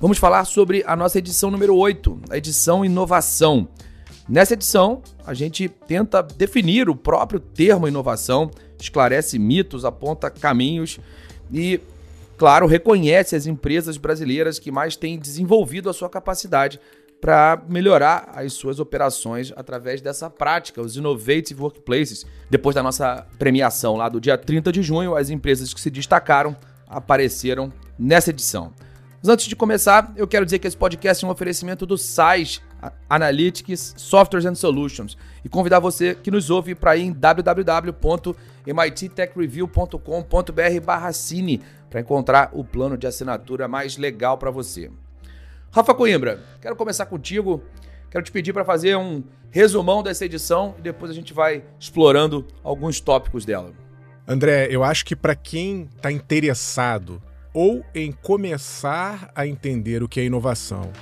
vamos falar sobre a nossa edição número 8, a edição Inovação. Nessa edição, a gente tenta definir o próprio termo inovação, esclarece mitos, aponta caminhos e, claro, reconhece as empresas brasileiras que mais têm desenvolvido a sua capacidade para melhorar as suas operações através dessa prática, os Innovative Workplaces. Depois da nossa premiação lá do dia 30 de junho, as empresas que se destacaram apareceram nessa edição. Mas antes de começar, eu quero dizer que esse podcast é um oferecimento do SAIS Analytics Softwares and Solutions e convidar você que nos ouve para ir em www.mittechreview.com.br/cine para encontrar o plano de assinatura mais legal para você. Rafa Coimbra, quero começar contigo. Quero te pedir para fazer um resumão dessa edição e depois a gente vai explorando alguns tópicos dela. André, eu acho que para quem está interessado ou em começar a entender o que é inovação,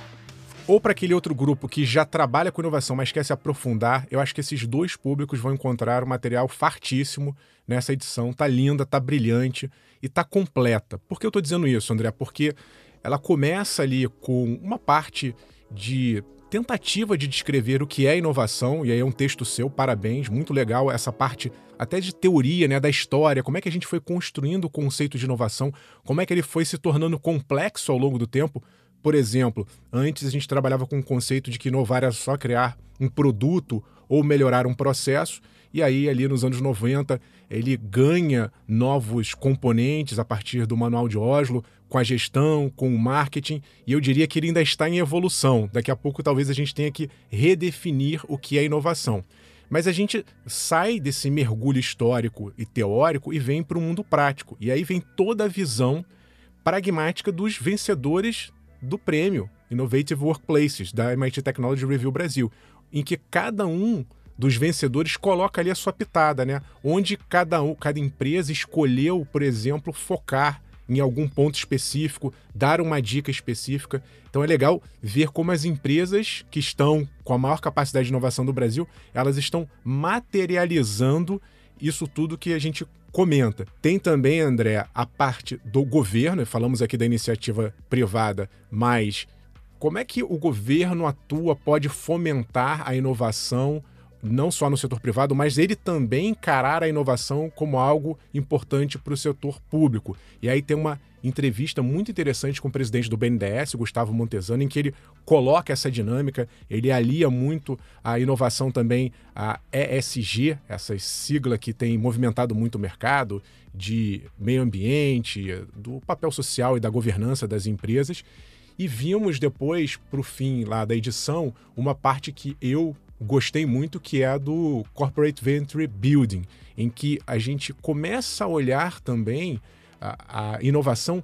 ou para aquele outro grupo que já trabalha com inovação, mas quer se aprofundar, eu acho que esses dois públicos vão encontrar um material fartíssimo nessa edição. Tá linda, tá brilhante e tá completa. Por que eu estou dizendo isso, André? Porque ela começa ali com uma parte de tentativa de descrever o que é inovação, e aí é um texto seu, parabéns, muito legal essa parte até de teoria, né, da história, como é que a gente foi construindo o conceito de inovação, como é que ele foi se tornando complexo ao longo do tempo. Por exemplo, antes a gente trabalhava com o conceito de que inovar era só criar um produto ou melhorar um processo, e aí, ali nos anos 90, ele ganha novos componentes a partir do Manual de Oslo, com a gestão, com o marketing, e eu diria que ele ainda está em evolução. Daqui a pouco, talvez a gente tenha que redefinir o que é inovação. Mas a gente sai desse mergulho histórico e teórico e vem para o mundo prático. E aí vem toda a visão pragmática dos vencedores do prêmio Innovative Workplaces da MIT Technology Review Brasil, em que cada um dos vencedores coloca ali a sua pitada, né? Onde cada, cada empresa escolheu, por exemplo, focar em algum ponto específico, dar uma dica específica. Então é legal ver como as empresas que estão com a maior capacidade de inovação do Brasil, elas estão materializando isso tudo que a gente comenta. Tem também, André, a parte do governo, falamos aqui da iniciativa privada, mas como é que o governo atua, pode fomentar a inovação não só no setor privado, mas ele também encarar a inovação como algo importante para o setor público. E aí tem uma entrevista muito interessante com o presidente do BNDES, Gustavo Montesano, em que ele coloca essa dinâmica, ele alia muito a inovação também a ESG, essa sigla que tem movimentado muito o mercado de meio ambiente, do papel social e da governança das empresas. E vimos depois, para o fim lá da edição, uma parte que eu gostei muito, que é a do Corporate Venture Building, em que a gente começa a olhar também a, a inovação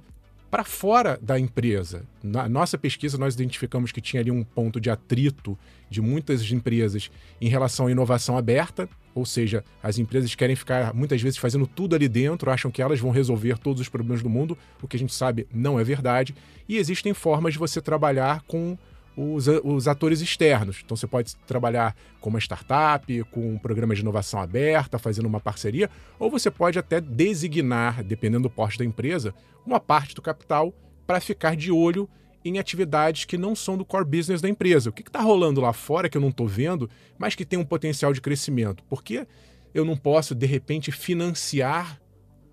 para fora da empresa. Na nossa pesquisa, nós identificamos que tinha ali um ponto de atrito de muitas empresas em relação à inovação aberta, ou seja, as empresas querem ficar muitas vezes fazendo tudo ali dentro, acham que elas vão resolver todos os problemas do mundo, o que a gente sabe não é verdade, e existem formas de você trabalhar com os, os atores externos. Então você pode trabalhar com uma startup, com um programa de inovação aberta, fazendo uma parceria, ou você pode até designar, dependendo do porte da empresa, uma parte do capital para ficar de olho em atividades que não são do core business da empresa. O que está rolando lá fora que eu não estou vendo, mas que tem um potencial de crescimento? Por que eu não posso, de repente, financiar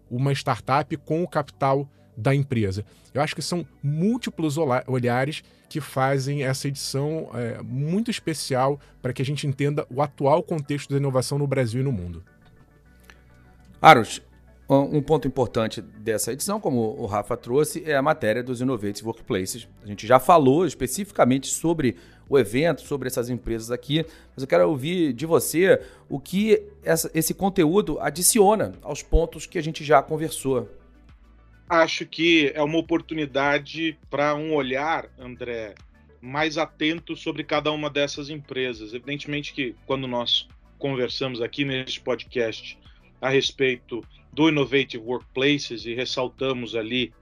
uma startup com o capital da empresa. Eu acho que são múltiplos olhares que fazem essa edição é, muito especial para que a gente entenda o atual contexto da inovação no Brasil e no mundo. Aros, um ponto importante dessa edição, como o Rafa trouxe, é a matéria dos Innovative Workplaces. A gente já falou especificamente sobre o evento, sobre essas empresas aqui, mas eu quero ouvir de você o que essa, esse conteúdo adiciona aos pontos que a gente já conversou acho que é uma oportunidade para um olhar, André, mais atento sobre cada uma dessas empresas. Evidentemente que quando nós conversamos aqui neste podcast a respeito do Innovative Workplaces e ressaltamos ali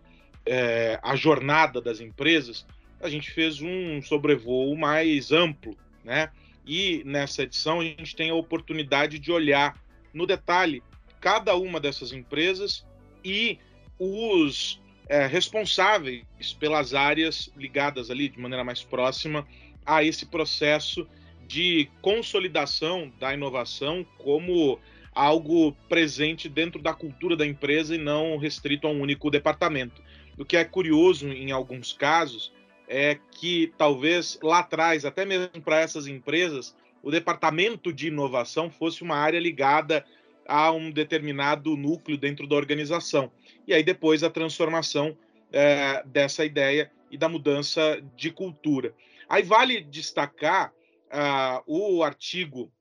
é, a jornada das empresas, a gente fez um sobrevoo mais amplo, né? E nessa edição a gente tem a oportunidade de olhar no detalhe cada uma dessas empresas e os é, responsáveis pelas áreas ligadas ali de maneira mais próxima a esse processo de consolidação da inovação como algo presente dentro da cultura da empresa e não restrito a um único departamento. O que é curioso em alguns casos é que talvez lá atrás, até mesmo para essas empresas, o departamento de inovação fosse uma área ligada a um determinado núcleo dentro da organização. E aí depois a transformação é, dessa ideia e da mudança de cultura. Aí vale destacar uh, o artigo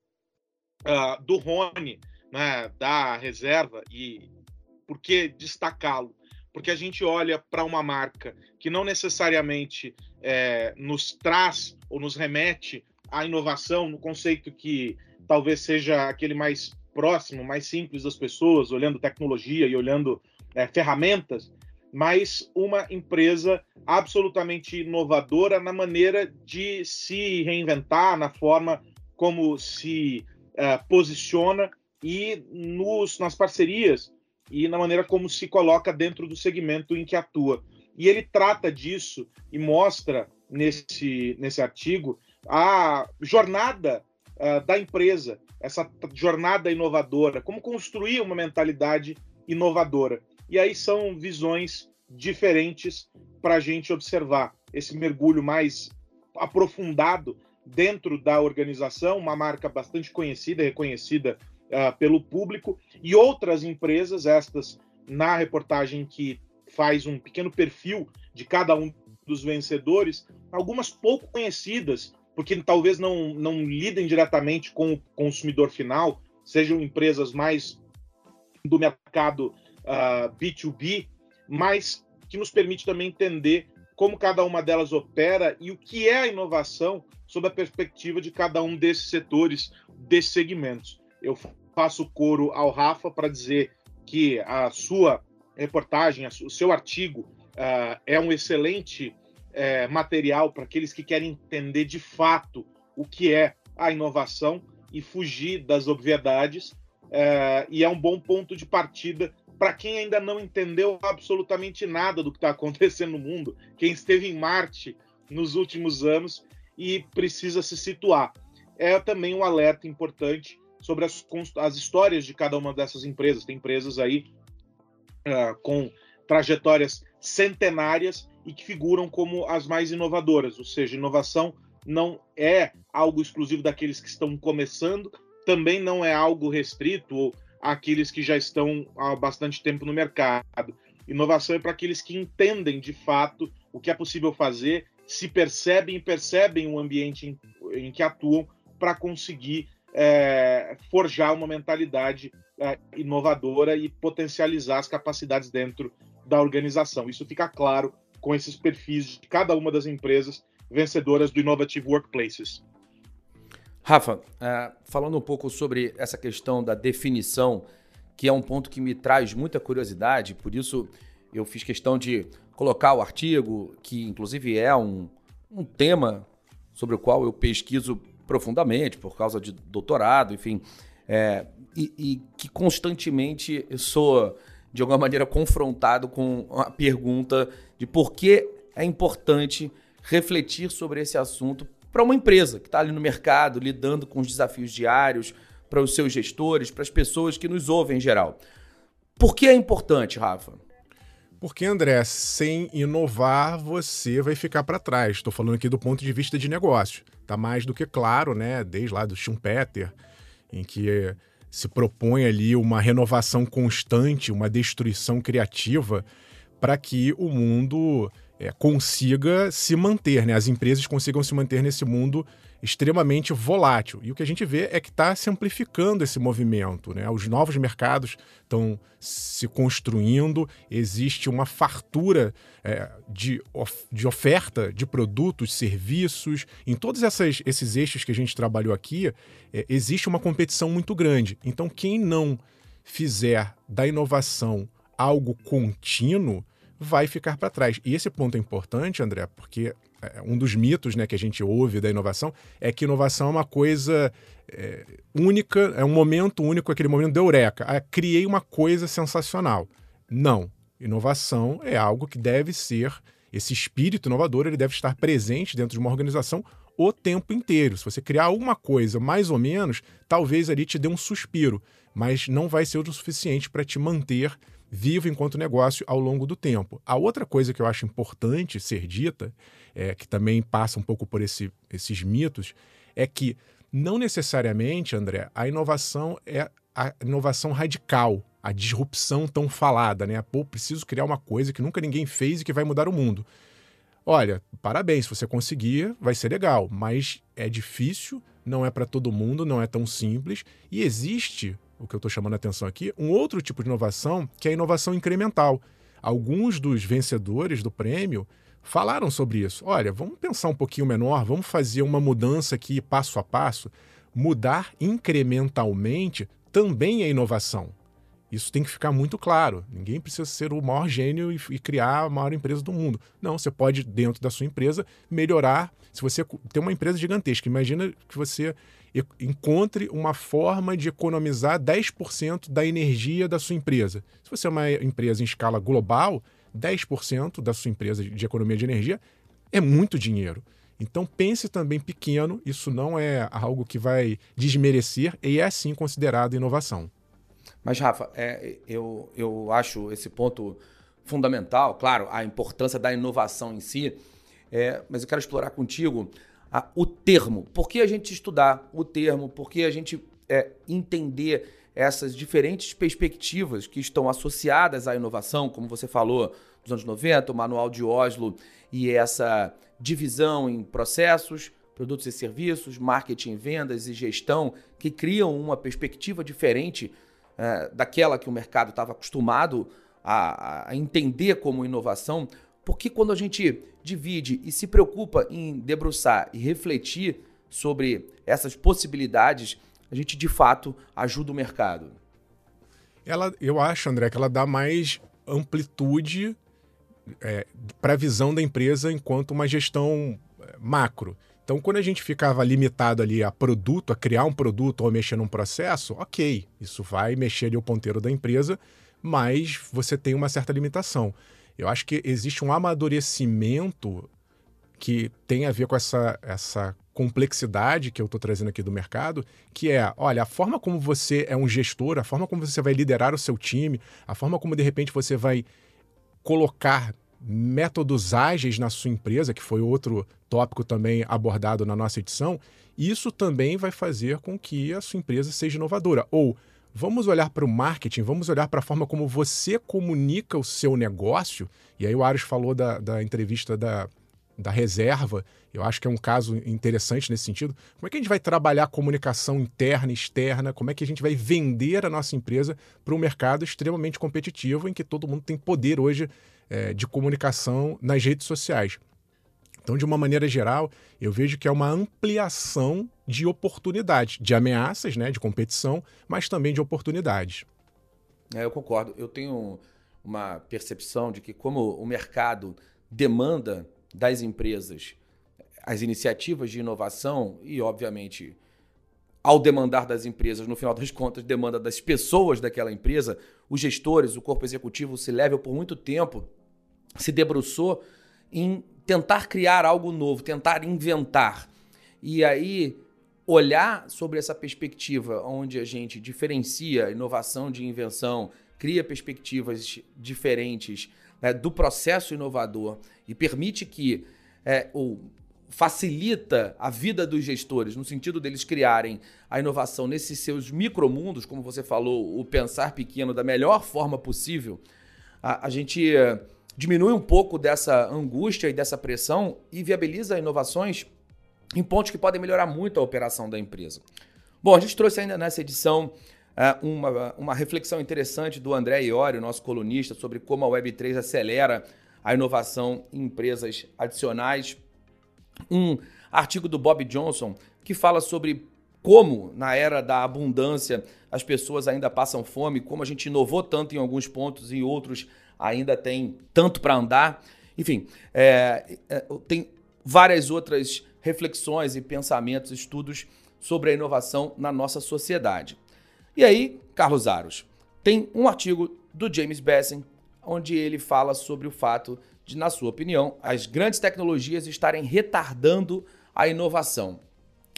uh, do Rony, né, da reserva, e por que destacá-lo? Porque a gente olha para uma marca que não necessariamente é, nos traz ou nos remete à inovação, no conceito que talvez seja aquele mais próximo, mais simples das pessoas, olhando tecnologia e olhando é, ferramentas, mas uma empresa absolutamente inovadora na maneira de se reinventar, na forma como se uh, posiciona e nos, nas parcerias e na maneira como se coloca dentro do segmento em que atua. E ele trata disso e mostra nesse, nesse artigo a jornada uh, da empresa, essa jornada inovadora, como construir uma mentalidade inovadora. E aí são visões diferentes para a gente observar esse mergulho mais aprofundado dentro da organização, uma marca bastante conhecida, reconhecida uh, pelo público, e outras empresas, estas na reportagem que faz um pequeno perfil de cada um dos vencedores, algumas pouco conhecidas, porque talvez não, não lidem diretamente com o consumidor final, sejam empresas mais do mercado uh, ah, B2B, mas que nos permite também entender como cada uma delas opera e o que é a inovação sob a perspectiva de cada um desses setores, desses segmentos. Eu faço coro ao Rafa para dizer que a sua reportagem, o seu artigo uh, é um excelente uh, material para aqueles que querem entender de fato o que é a inovação e fugir das obviedades. Uh, e é um bom ponto de partida para quem ainda não entendeu absolutamente nada do que está acontecendo no mundo, quem esteve em Marte nos últimos anos e precisa se situar. É também um alerta importante sobre as, as histórias de cada uma dessas empresas. Tem empresas aí uh, com trajetórias centenárias e que figuram como as mais inovadoras, ou seja, inovação não é algo exclusivo daqueles que estão começando, também não é algo restrito àqueles que já estão há bastante tempo no mercado. Inovação é para aqueles que entendem de fato o que é possível fazer, se percebem e percebem o ambiente em, em que atuam para conseguir é, forjar uma mentalidade é, inovadora e potencializar as capacidades dentro da organização. Isso fica claro com esses perfis de cada uma das empresas vencedoras do Innovative Workplaces. Rafa, uh, falando um pouco sobre essa questão da definição, que é um ponto que me traz muita curiosidade, por isso eu fiz questão de colocar o artigo, que inclusive é um, um tema sobre o qual eu pesquiso profundamente, por causa de doutorado, enfim, é, e, e, que constantemente sou, de alguma maneira, confrontado com a pergunta de por que é importante refletir sobre esse assunto para uma empresa que está ali no mercado, lidando com os desafios diários, para os seus gestores, para as pessoas que nos ouvem em geral. Por que é importante, Rafa? Porque, André, sem inovar, você vai ficar para trás. Estou falando aqui do ponto de vista de negócio. Está mais do que claro, né? Desde lá do Schumpeter, em que se propõe ali uma renovação constante, uma destruição criativa, para que o mundo é, consiga se manter, né? As empresas consigam se manter nesse mundo extremamente volátil. E o que a gente vê é que está se amplificando esse movimento. Né? Os novos mercados estão se construindo, existe uma fartura é, de, of de oferta de produtos, serviços. Em todos essas, esses eixos que a gente trabalhou aqui, é, existe uma competição muito grande. Então, quem não fizer da inovação algo contínuo, vai ficar para trás. E esse ponto é importante, André, porque um dos mitos né, que a gente ouve da inovação é que inovação é uma coisa é, única, é um momento único, aquele momento de eureka. Ah, criei uma coisa sensacional. Não. Inovação é algo que deve ser, esse espírito inovador, ele deve estar presente dentro de uma organização o tempo inteiro. Se você criar alguma coisa mais ou menos, talvez ali te dê um suspiro, mas não vai ser o suficiente para te manter vivo enquanto negócio ao longo do tempo. A outra coisa que eu acho importante ser dita, é, que também passa um pouco por esse, esses mitos, é que não necessariamente, André, a inovação é a inovação radical, a disrupção tão falada, né? Pô, preciso criar uma coisa que nunca ninguém fez e que vai mudar o mundo. Olha, parabéns, se você conseguir, vai ser legal, mas é difícil, não é para todo mundo, não é tão simples e existe o que eu estou chamando a atenção aqui, um outro tipo de inovação que é a inovação incremental. Alguns dos vencedores do prêmio falaram sobre isso. Olha, vamos pensar um pouquinho menor, vamos fazer uma mudança aqui passo a passo. Mudar incrementalmente também é inovação. Isso tem que ficar muito claro. Ninguém precisa ser o maior gênio e, e, criar a maior empresa do mundo. Não, você pode, dentro da sua empresa, melhorar. Se você tem uma empresa gigantesca, imagina que você encontre uma forma de economizar 10% da energia da sua empresa. Se você é uma empresa em escala global, 10% da sua empresa de economia de energia é muito dinheiro. Então pense também pequeno, isso não é algo que vai desmerecer e é sim considerado inovação. Mas, Rafa, é, eu, eu acho esse ponto fundamental, claro, a importância da inovação em si, é, mas eu quero explorar contigo a, o termo. Por que a gente estudar o termo? Por que a gente é, entender essas diferentes perspectivas que estão associadas à inovação, como você falou, dos anos 90, o Manual de Oslo e essa divisão em processos, produtos e serviços, marketing, vendas e gestão, que criam uma perspectiva diferente é, daquela que o mercado estava acostumado a, a entender como inovação. Porque quando a gente divide e se preocupa em debruçar e refletir sobre essas possibilidades, a gente de fato ajuda o mercado. Ela, eu acho, André, que ela dá mais amplitude é, para a visão da empresa enquanto uma gestão é, macro. Então, quando a gente ficava limitado ali a produto, a criar um produto ou mexer num processo, ok, isso vai mexer ali o ponteiro da empresa, mas você tem uma certa limitação. Eu acho que existe um amadurecimento que tem a ver com essa, essa complexidade que eu estou trazendo aqui do mercado, que é, olha, a forma como você é um gestor, a forma como você vai liderar o seu time, a forma como de repente você vai colocar métodos ágeis na sua empresa, que foi outro tópico também abordado na nossa edição, isso também vai fazer com que a sua empresa seja inovadora. Ou Vamos olhar para o marketing, vamos olhar para a forma como você comunica o seu negócio. E aí o Ares falou da, da entrevista da, da reserva. Eu acho que é um caso interessante nesse sentido. Como é que a gente vai trabalhar a comunicação interna e externa? Como é que a gente vai vender a nossa empresa para um mercado extremamente competitivo em que todo mundo tem poder hoje é, de comunicação nas redes sociais? Então, de uma maneira geral, eu vejo que é uma ampliação de oportunidades, de ameaças, né, de competição, mas também de oportunidades. É, eu concordo. Eu tenho uma percepção de que, como o mercado demanda das empresas as iniciativas de inovação e, obviamente, ao demandar das empresas, no final das contas, demanda das pessoas daquela empresa, os gestores, o corpo executivo, se level por muito tempo se debruçou em tentar criar algo novo, tentar inventar. E aí olhar sobre essa perspectiva onde a gente diferencia inovação de invenção, cria perspectivas diferentes né, do processo inovador e permite que é, ou facilita a vida dos gestores no sentido deles criarem a inovação nesses seus micromundos, como você falou, o pensar pequeno da melhor forma possível, a, a gente diminui um pouco dessa angústia e dessa pressão e viabiliza inovações em pontos que podem melhorar muito a operação da empresa. Bom, a gente trouxe ainda nessa edição uma, uma reflexão interessante do André Iori, nosso colunista, sobre como a Web3 acelera a inovação em empresas adicionais. Um artigo do Bob Johnson que fala sobre como, na era da abundância, as pessoas ainda passam fome, como a gente inovou tanto em alguns pontos e outros ainda tem tanto para andar. Enfim, é, é, tem várias outras reflexões e pensamentos, estudos sobre a inovação na nossa sociedade. E aí, Carlos Aros, tem um artigo do James Bassen onde ele fala sobre o fato de, na sua opinião, as grandes tecnologias estarem retardando a inovação.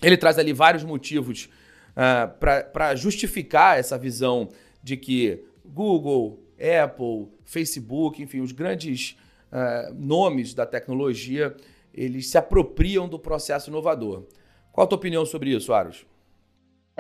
Ele traz ali vários motivos uh, para justificar essa visão de que Google, Apple, Facebook, enfim, os grandes uh, nomes da tecnologia, eles se apropriam do processo inovador. Qual a tua opinião sobre isso, Aros?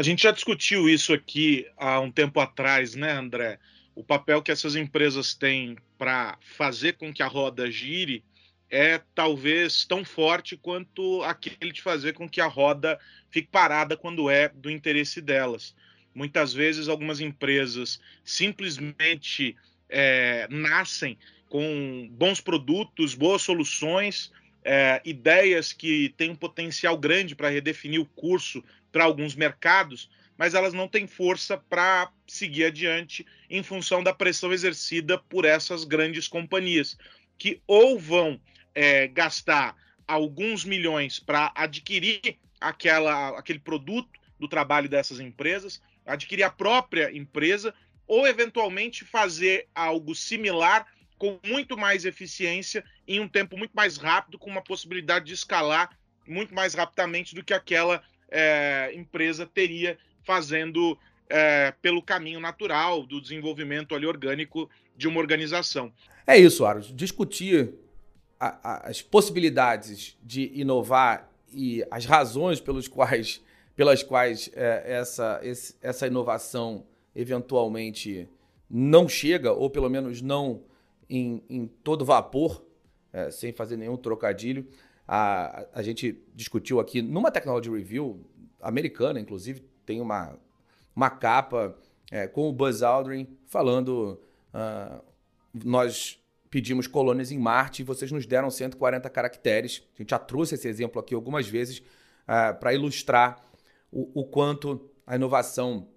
A gente já discutiu isso aqui há um tempo atrás, né, André? O papel que essas empresas têm para fazer com que a roda gire é talvez tão forte quanto aquele de fazer com que a roda fique parada quando é do interesse delas. Muitas vezes, algumas empresas simplesmente é, nascem com bons produtos, boas soluções, é, ideias que têm um potencial grande para redefinir o curso para alguns mercados, mas elas não têm força para seguir adiante em função da pressão exercida por essas grandes companhias, que ou vão é, gastar alguns milhões para adquirir aquela, aquele produto do trabalho dessas empresas, adquirir a própria empresa, ou eventualmente fazer algo similar com muito mais eficiência em um tempo muito mais rápido, com uma possibilidade de escalar muito mais rapidamente do que aquela é, empresa teria fazendo é, pelo caminho natural do desenvolvimento ali orgânico de uma organização. É isso, Aros. Discutir a, a, as possibilidades de inovar e as razões pelos quais, pelas quais é, essa, esse, essa inovação eventualmente não chega, ou pelo menos não em, em todo vapor, é, sem fazer nenhum trocadilho. A, a gente discutiu aqui numa Technology Review americana, inclusive, tem uma, uma capa é, com o Buzz Aldrin falando: uh, nós pedimos colônias em Marte e vocês nos deram 140 caracteres. A gente já trouxe esse exemplo aqui algumas vezes uh, ah, para ilustrar o, o, quanto a inovação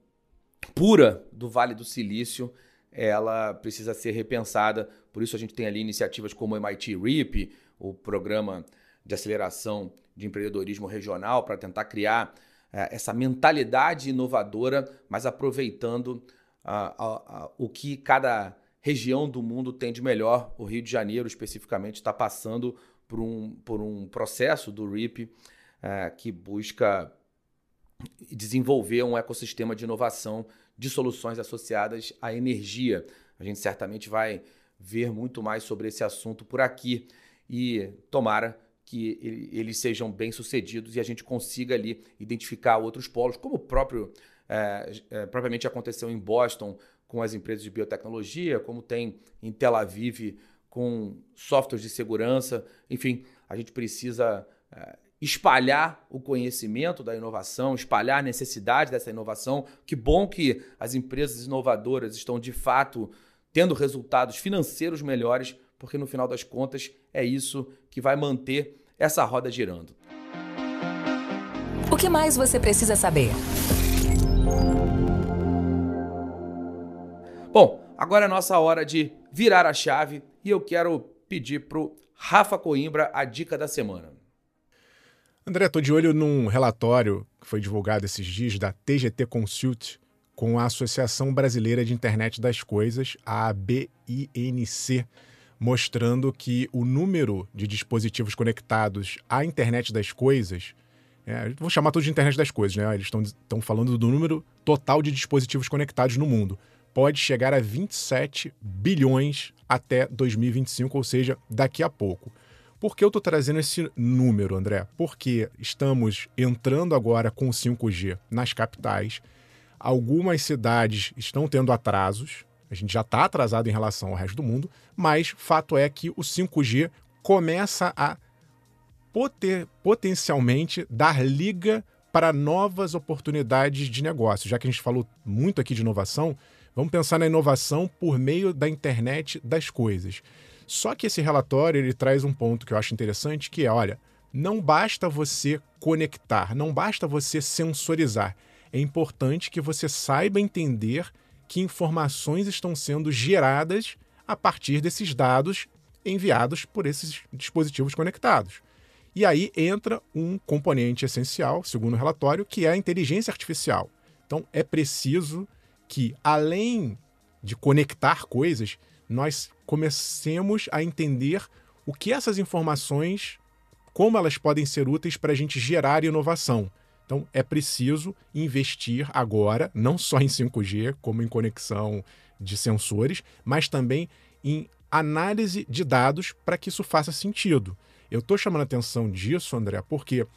pura do Vale do Silício ela precisa ser repensada. Por isso a gente tem ali iniciativas como o MIT RIP, o programa de aceleração de empreendedorismo regional para tentar criar uh, essa mentalidade inovadora, mas aproveitando o que cada região do mundo tem de melhor. O Rio de Janeiro, especificamente, está passando por um, por um processo do RIP é, que busca desenvolver um ecossistema de inovação de soluções associadas à energia. A gente certamente vai ver muito mais sobre esse assunto por aqui e tomara que eles sejam bem sucedidos e a gente consiga ali identificar outros polos, como o próprio é, é, propriamente aconteceu em Boston com as empresas de biotecnologia, como tem em Tel Aviv com softwares de segurança. Enfim, a gente precisa é, espalhar o conhecimento da inovação, espalhar a necessidade dessa inovação. Que bom que as empresas inovadoras estão de fato tendo resultados financeiros melhores, porque no final das contas é isso que vai manter essa roda girando. O que mais você precisa saber? Bom, agora é nossa hora de virar a chave e eu quero pedir pro Rafa Coimbra a dica da semana. André, estou de olho num relatório que foi divulgado esses dias da TGT Consult com a Associação Brasileira de Internet das Coisas, a ABINC, mostrando que o número de dispositivos conectados à internet das coisas, é, vou chamar tudo de internet das coisas, né? Eles estão falando do número total de dispositivos conectados no mundo pode chegar a 27 bilhões até 2025, ou seja, daqui a pouco. Por que eu estou trazendo esse número, André? Porque estamos entrando agora com 5G nas capitais. Algumas cidades estão tendo atrasos. A gente já está atrasado em relação ao resto do mundo, mas fato é que o 5G começa a poter, potencialmente dar liga para novas oportunidades de negócio. Já que a gente falou muito aqui de inovação, vamos pensar na inovação por meio da internet das coisas. Só que esse relatório ele traz um ponto que eu acho interessante, que é, olha, não basta você conectar, não basta você sensorizar. É importante que você saiba entender que informações estão sendo geradas a partir desses dados enviados por esses dispositivos conectados. E aí entra um componente essencial, segundo o relatório, que é a inteligência artificial. Então é preciso que, além de conectar coisas, nós comecemos a entender o que essas informações, como elas podem ser úteis para a gente gerar inovação. Então é preciso investir agora, não só em 5G, como em conexão de sensores, mas também em análise de dados para que isso faça sentido. Eu estou chamando a atenção disso, André, porque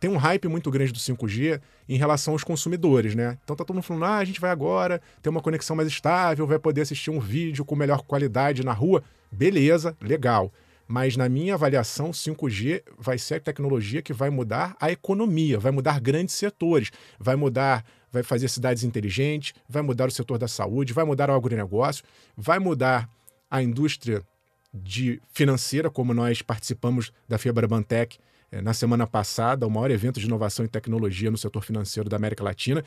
tem um hype muito grande do 5G em relação aos consumidores, né? Então tá todo mundo falando, ah, a gente vai agora ter uma conexão mais estável, vai poder assistir um vídeo com melhor qualidade na rua. Beleza, legal. Mas na minha avaliação, 5G vai ser a tecnologia que vai mudar a economia, vai mudar grandes setores, vai mudar, vai fazer cidades inteligentes, vai mudar o setor da saúde, vai mudar o agronegócio, vai mudar a indústria de financeira, como nós participamos da Fibra Bantec é, na semana passada, o maior evento de inovação e tecnologia no setor financeiro da América Latina.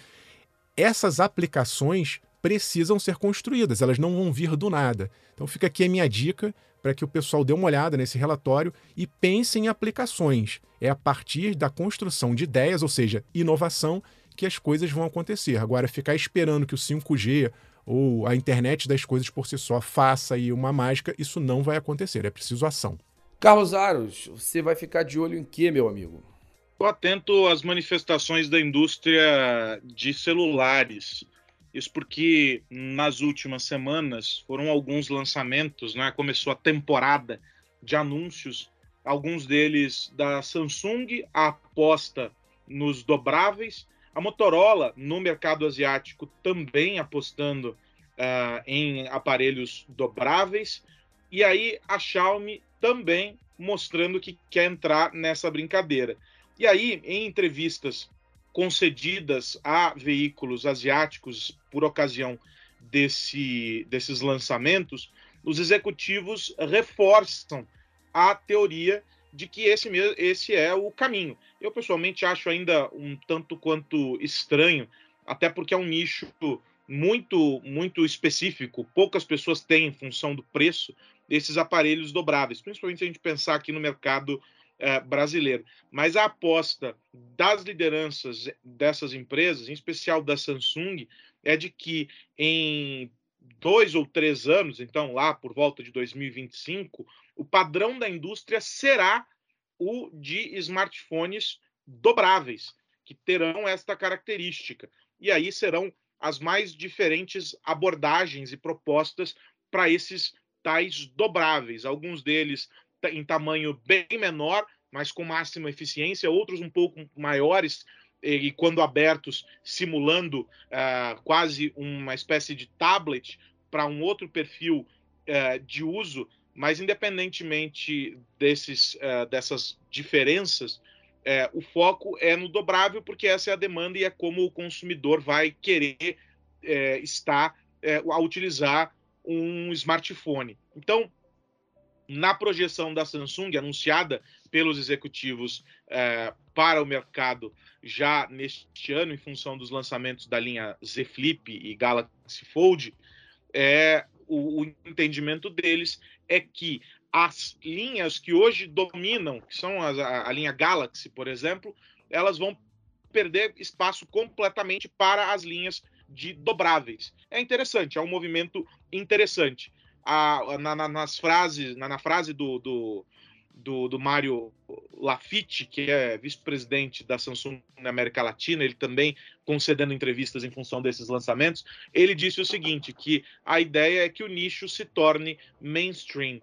Essas aplicações precisam ser construídas, elas não vão vir do nada. Então fica aqui a minha dica para que o pessoal dê uma olhada nesse relatório e pense em aplicações. É a partir da construção de ideias, ou seja, inovação, que as coisas vão acontecer. Agora, ficar esperando que o 5G ou a internet das coisas por si só faça aí uma mágica, isso não vai acontecer. É preciso ação. Carlos Aros, você vai ficar de olho em quê, meu amigo? Estou atento às manifestações da indústria de celulares. Isso porque nas últimas semanas foram alguns lançamentos, né? Começou a temporada de anúncios, alguns deles da Samsung, a aposta nos dobráveis, a Motorola no mercado asiático também apostando uh, em aparelhos dobráveis, e aí a Xiaomi também mostrando que quer entrar nessa brincadeira. E aí, em entrevistas concedidas a veículos asiáticos por ocasião desse, desses lançamentos, os executivos reforçam a teoria de que esse, esse é o caminho. Eu pessoalmente acho ainda um tanto quanto estranho, até porque é um nicho muito muito específico, poucas pessoas têm em função do preço desses aparelhos dobráveis, principalmente se a gente pensar aqui no mercado eh, brasileiro. Mas a aposta das lideranças dessas empresas, em especial da Samsung, é de que em dois ou três anos, então lá por volta de 2025, o padrão da indústria será o de smartphones dobráveis, que terão esta característica. E aí serão as mais diferentes abordagens e propostas para esses tais dobráveis. Alguns deles em tamanho bem menor, mas com máxima eficiência, outros um pouco maiores e quando abertos, simulando uh, quase uma espécie de tablet para um outro perfil uh, de uso, mas independentemente desses, uh, dessas diferenças, é, o foco é no dobrável, porque essa é a demanda e é como o consumidor vai querer estar a utilizar um smartphone. Então, na projeção da Samsung, anunciada pelos executivos é, para o mercado já neste ano, em função dos lançamentos da linha Z Flip e Galaxy Fold, é, o, o entendimento deles é que as linhas que hoje dominam, que são as, a, a linha Galaxy, por exemplo, elas vão perder espaço completamente para as linhas de dobráveis. É interessante, é um movimento interessante. A, na, na, nas frases, na, na frase do, do, do, do Mário Lafitte, que é vice-presidente da Samsung na América Latina, ele também concedendo entrevistas em função desses lançamentos, ele disse o seguinte, que a ideia é que o nicho se torne mainstream,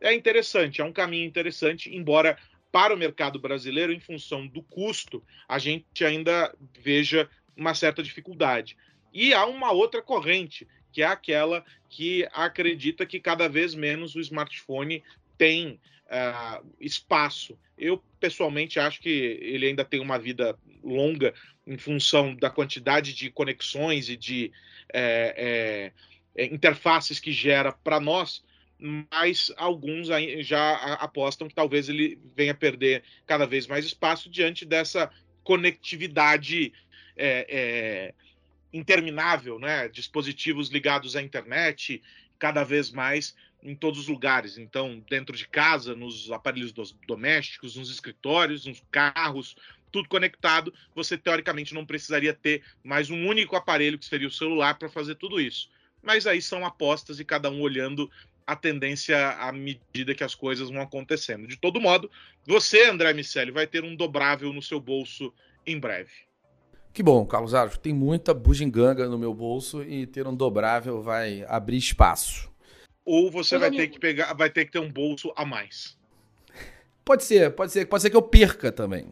é interessante, é um caminho interessante, embora para o mercado brasileiro, em função do custo, a gente ainda veja uma certa dificuldade. E há uma outra corrente, que é aquela que acredita que cada vez menos o smartphone tem uh, espaço. Eu, pessoalmente, acho que ele ainda tem uma vida longa em função da quantidade de conexões e de é, é, interfaces que gera para nós, mas alguns já apostam que talvez ele venha a perder cada vez mais espaço diante dessa conectividade é, interminável, né? Dispositivos ligados à internet cada vez mais em todos os lugares. Então, dentro de casa, nos aparelhos domésticos, nos escritórios, nos carros, tudo conectado. Você teoricamente não precisaria ter mais um único aparelho que seria o celular para fazer tudo isso. Mas aí são apostas e cada um olhando a tendência à medida que as coisas vão acontecendo. De todo modo, você, André Miceli, vai ter um dobrável no seu bolso em breve. Que bom, Carlos Aros. Tem muita bugiganga no meu bolso e ter um dobrável vai abrir espaço. Ou você vai ter que pegar, vai ter que ter um bolso a mais. Pode ser, pode ser, pode ser que eu perca também.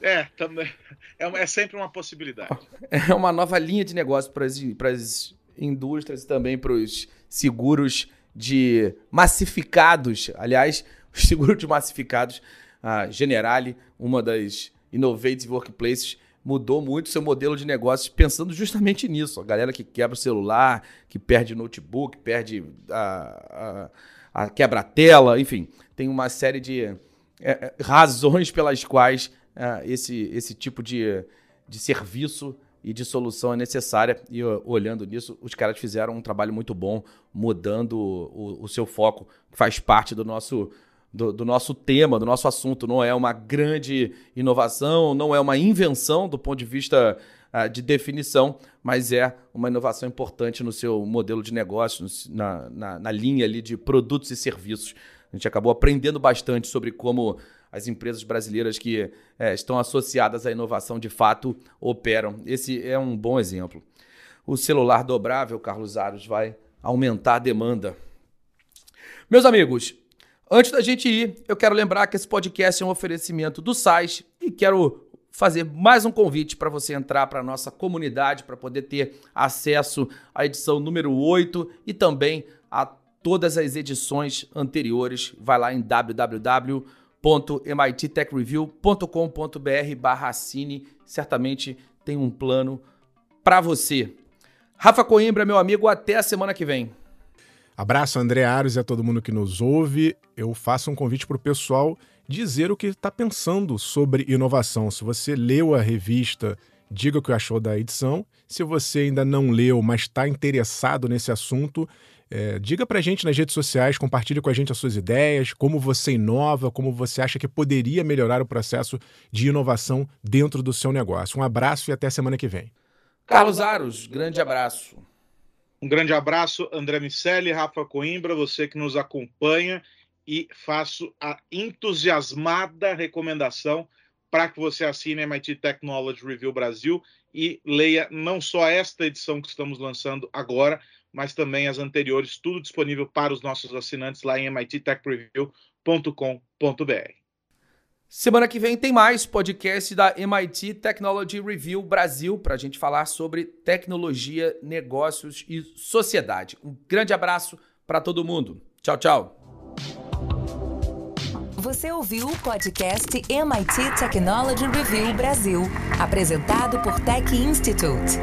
É, também. É, é sempre uma possibilidade. É uma nova linha de negócio para as indústrias e também para os seguros de massificados. Aliás, os seguros de massificados, a Generali, uma das innovative workplaces, mudou muito seu modelo de negócios pensando justamente nisso. A galera que quebra o celular, que perde notebook, perde a, a, a quebra-tela, enfim, tem uma série de é, é razões pelas quais é, esse, esse tipo de, de serviço e de solução é necessária. E olhando nisso, os caras fizeram um trabalho muito bom, mudando o, o seu foco, que faz parte do nosso, do, do, nosso tema, do nosso assunto. Não é uma grande inovação, não é uma invenção do ponto de vista uh, de definição, mas é uma inovação importante no seu modelo de negócio, na, na, na linha ali de produtos e serviços. A gente acabou aprendendo bastante sobre como as empresas brasileiras que é, estão associadas à inovação de fato operam. Esse é um bom exemplo. O celular dobrável, Carlos Aros, vai aumentar a demanda. Meus amigos, antes da gente ir, eu quero lembrar que esse podcast é um oferecimento do SAIS e quero fazer mais um convite para você entrar para a nossa comunidade, para poder ter acesso à edição número 8 e também a todas as edições anteriores. Vai lá em www www.mittechreview.com.br barra assine. Certamente tem um plano para você. Rafa Coimbra, meu amigo, até a semana que vem. Abraço, André Aros e a todo mundo que nos ouve. Eu faço um convite para o pessoal dizer o que está pensando sobre inovação. Se você leu a revista, diga o que achou da edição. Se você ainda não leu, mas está interessado nesse assunto, é, diga pra gente nas redes sociais, compartilhe com a gente as suas ideias, como você inova, como você acha que poderia melhorar o processo de inovação dentro do seu negócio. Um abraço e até semana que vem. Carlos Aros, grande abraço. Um grande abraço, André Miceli, Rafa Coimbra, você que nos acompanha e faço a entusiasmada recomendação para que você assine MIT Technology Review Brasil e leia não só esta edição que estamos lançando agora, mas também as anteriores, tudo disponível para os nossos assinantes lá em mittechreview.com.br. Semana que vem tem mais podcast da MIT Technology Review Brasil para a gente falar sobre tecnologia, negócios e sociedade. Um grande abraço para todo mundo. Tchau, tchau. Você ouviu o podcast MIT Technology Review Brasil, apresentado por Tech Institute.